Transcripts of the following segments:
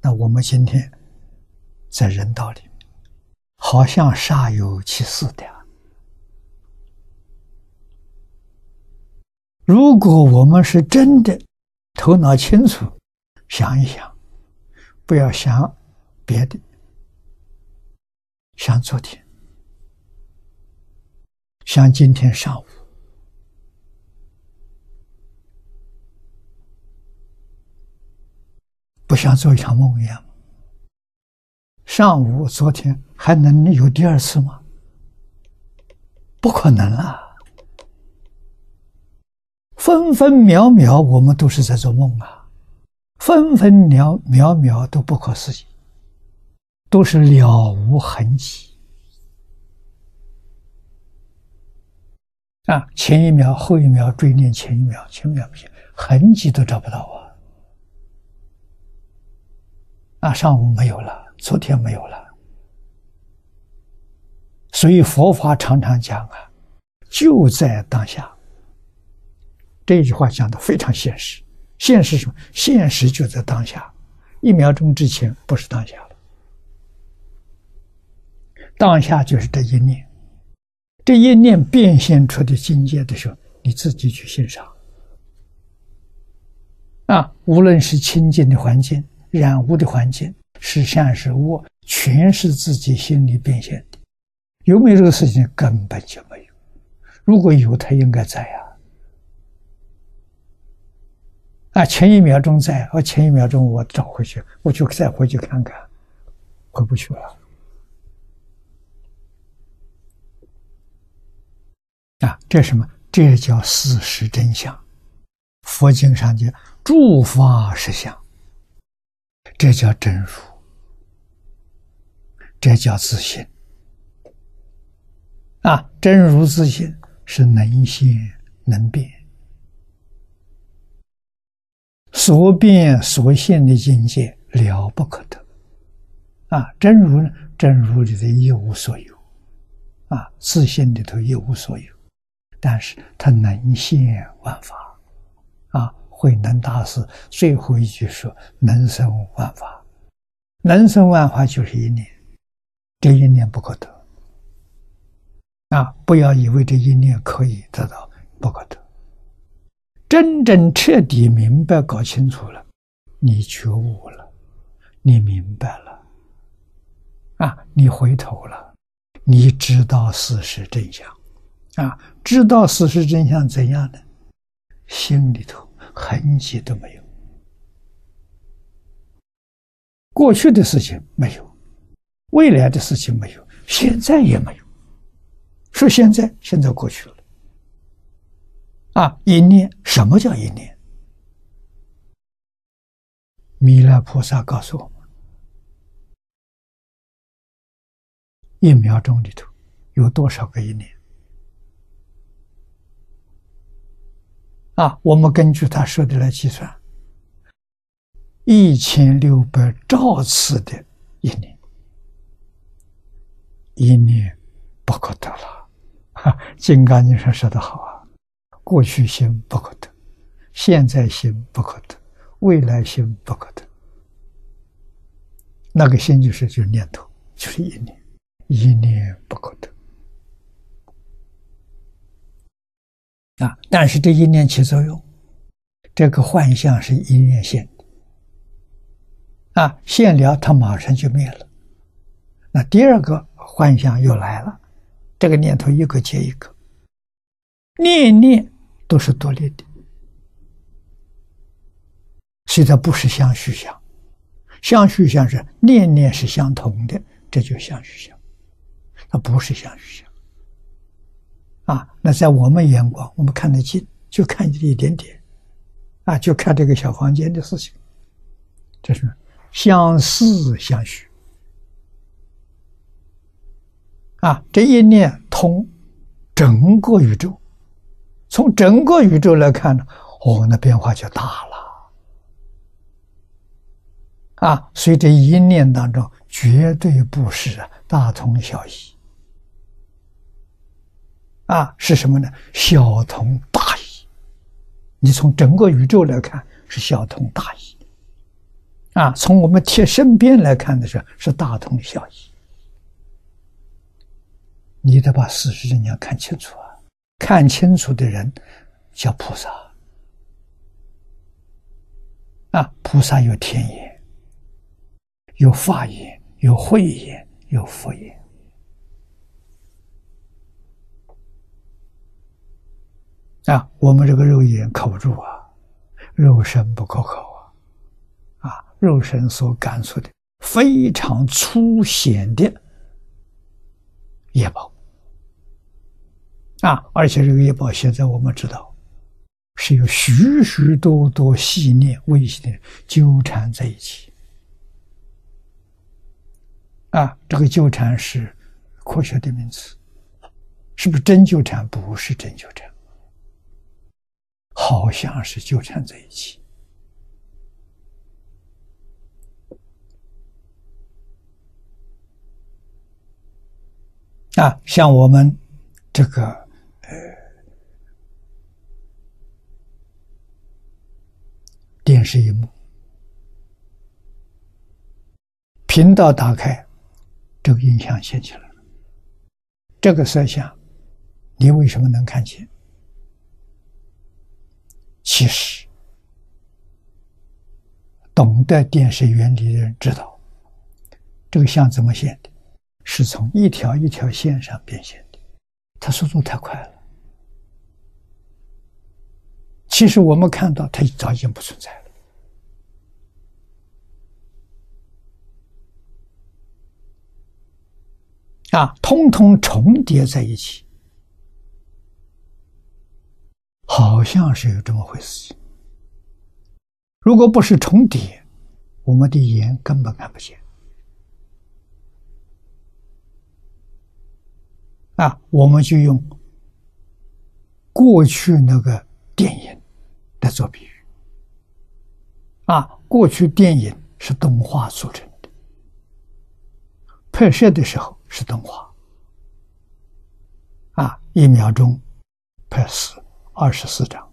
那我们今天在人道里面，好像煞有其事的。如果我们是真的头脑清楚，想一想，不要想别的，想昨天，想今天上午。不像做一场梦一样。上午昨天还能有第二次吗？不可能啊！分分秒秒我们都是在做梦啊，分分秒秒秒都不可思议，都是了无痕迹啊！前一秒后一秒追念前一秒，前一秒不行，痕迹都找不到啊！啊，上午没有了，昨天没有了，所以佛法常常讲啊，就在当下。这句话讲的非常现实，现实什么？现实就在当下，一秒钟之前不是当下了，当下就是这一念，这一念变现出的境界的时候，你自己去欣赏。啊，无论是清净的环境。染污的环境是善是恶，全是自己心里变现的。有没有这个事情？根本就没有。如果有，他应该在啊。啊，前一秒钟在，我前一秒钟我找回去，我就再回去看看，回不去了。啊，这什么？这叫事实真相。佛经上讲，诸法实相。这叫真如，这叫自信啊！真如自信是能现能变，所变所现的境界了不可得啊！真如呢？真如里头一无所有啊，自信里头一无所有，但是它能现万法。啊慧能大师最后一句说：“能生万法，能生万法就是一念，这一念不可得。啊，不要以为这一念可以得到，不可得。真正彻底明白、搞清楚了，你觉悟了，你明白了，啊，你回头了，你知道事实真相，啊，知道事实真相怎样呢？心里头。”痕迹都没有，过去的事情没有，未来的事情没有，现在也没有。说现在，现在过去了。啊，一念，什么叫一念？弥勒菩萨告诉我们：一秒钟里头有多少个一念？啊，我们根据他说的来计算，一千六百兆次的一年，一年不可得了。哈，金刚经上说的好啊，过去心不可得，现在心不可得，未来心不可得。那个心就是就是念头，就是一念，一念不可得。啊！但是这一念起作用，这个幻象是一念现的，啊，现了它马上就灭了。那第二个幻象又来了，这个念头一个接一个，念念都是独立的，所以它不是相续相，相续相是念念是相同的，这就相续相，它不是相续相。啊，那在我们眼光，我们看得清，就看这一点点，啊，就看这个小房间的事情，这是相似相许，啊，这一念通整个宇宙，从整个宇宙来看呢，我们的变化就大了，啊，所以这一念当中绝对不是大同小异。啊，是什么呢？小同大异。你从整个宇宙来看，是小同大异。啊，从我们贴身边来看的时候，是大同小异。你得把事实真相看清楚啊！看清楚的人叫菩萨啊！菩萨有天眼，有法眼，有慧眼，有佛眼啊！我们这个肉眼靠不住啊，肉身不可靠啊。肉身所感受的非常粗显的业报啊，而且这个业报现在我们知道是有许许多多细念微细的纠缠在一起啊，这个纠缠是科学的名词，是不是真纠缠？不是真纠缠，好像是纠缠在一起。啊，像我们这个呃电视荧幕频道打开，这个影像显起来了。这个摄像，你为什么能看见？其实，懂得电视原理的人知道，这个像怎么显的。是从一条一条线上变现的，它速度太快了。其实我们看到，它早已经不存在了，啊，通通重叠在一起，好像是有这么回事。如果不是重叠，我们的眼根本看不见。啊，我们就用过去那个电影来做比喻。啊，过去电影是动画组成的，拍摄的时候是动画。啊，一秒钟拍四二十四张。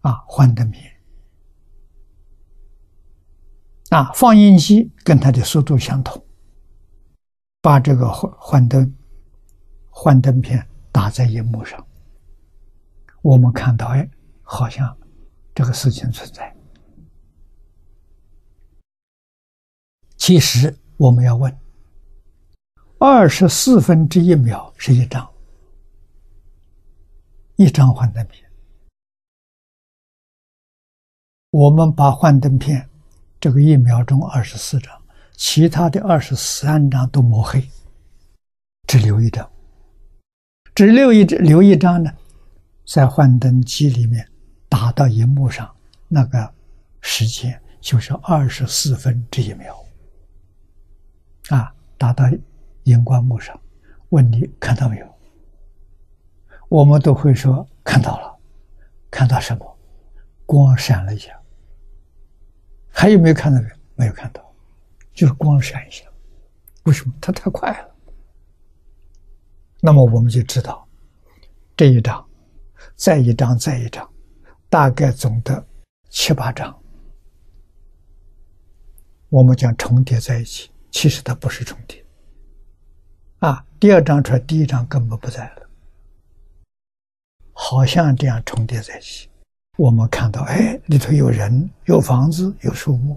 啊，幻灯片。啊，放映机跟它的速度相同。把这个幻幻灯、幻灯片打在荧幕上，我们看到，哎，好像这个事情存在。其实我们要问：二十四分之一秒是一张，一张幻灯片。我们把幻灯片这个一秒钟二十四张。其他的二十三张都抹黑，只留一张，只留一，留一张呢，在幻灯机里面打到荧幕上，那个时间就是二十四分之一秒，啊，打到荧光幕上，问你看到没有？我们都会说看到了，看到什么？光闪了一下，还有没有看到？没有，没有看到。就是光闪一下，为什么？它太快了。那么我们就知道，这一张，再一张，再一张，大概总的七八张，我们将重叠在一起。其实它不是重叠，啊，第二张出来，第一张根本不在了，好像这样重叠在一起。我们看到，哎，里头有人，有房子，有树木。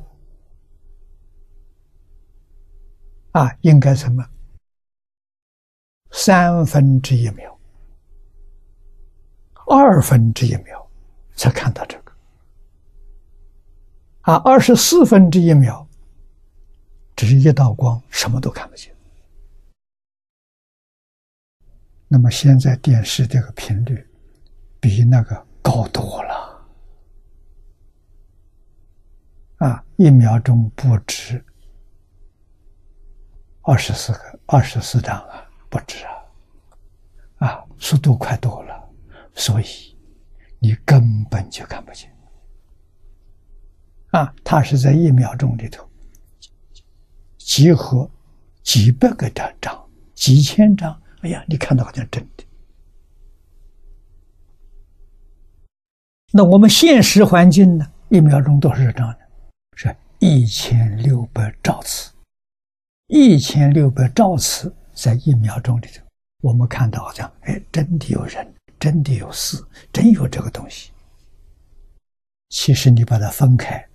啊，应该什么？三分之一秒，二分之一秒才看到这个。啊，二十四分之一秒，只是一道光，什么都看不见。那么现在电视这个频率比那个高多了。啊，一秒钟不止。二十四个，二十四张啊，不止啊，啊，速度快多了，所以你根本就看不见啊。它是在一秒钟里头集合几百个张张、几千张，哎呀，你看到好像真的。那我们现实环境呢？一秒钟多少张呢？是一千六百兆次，一千六百兆次在一秒钟里头，我们看到好像，哎，真的有人，真的有事，真有这个东西。其实你把它分开，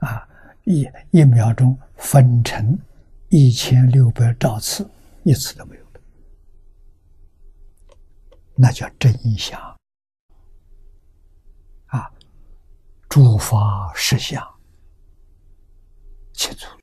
啊，一一秒钟分成一千六百兆次，一次都没有的，那叫真相。啊，诸法实相。清楚了，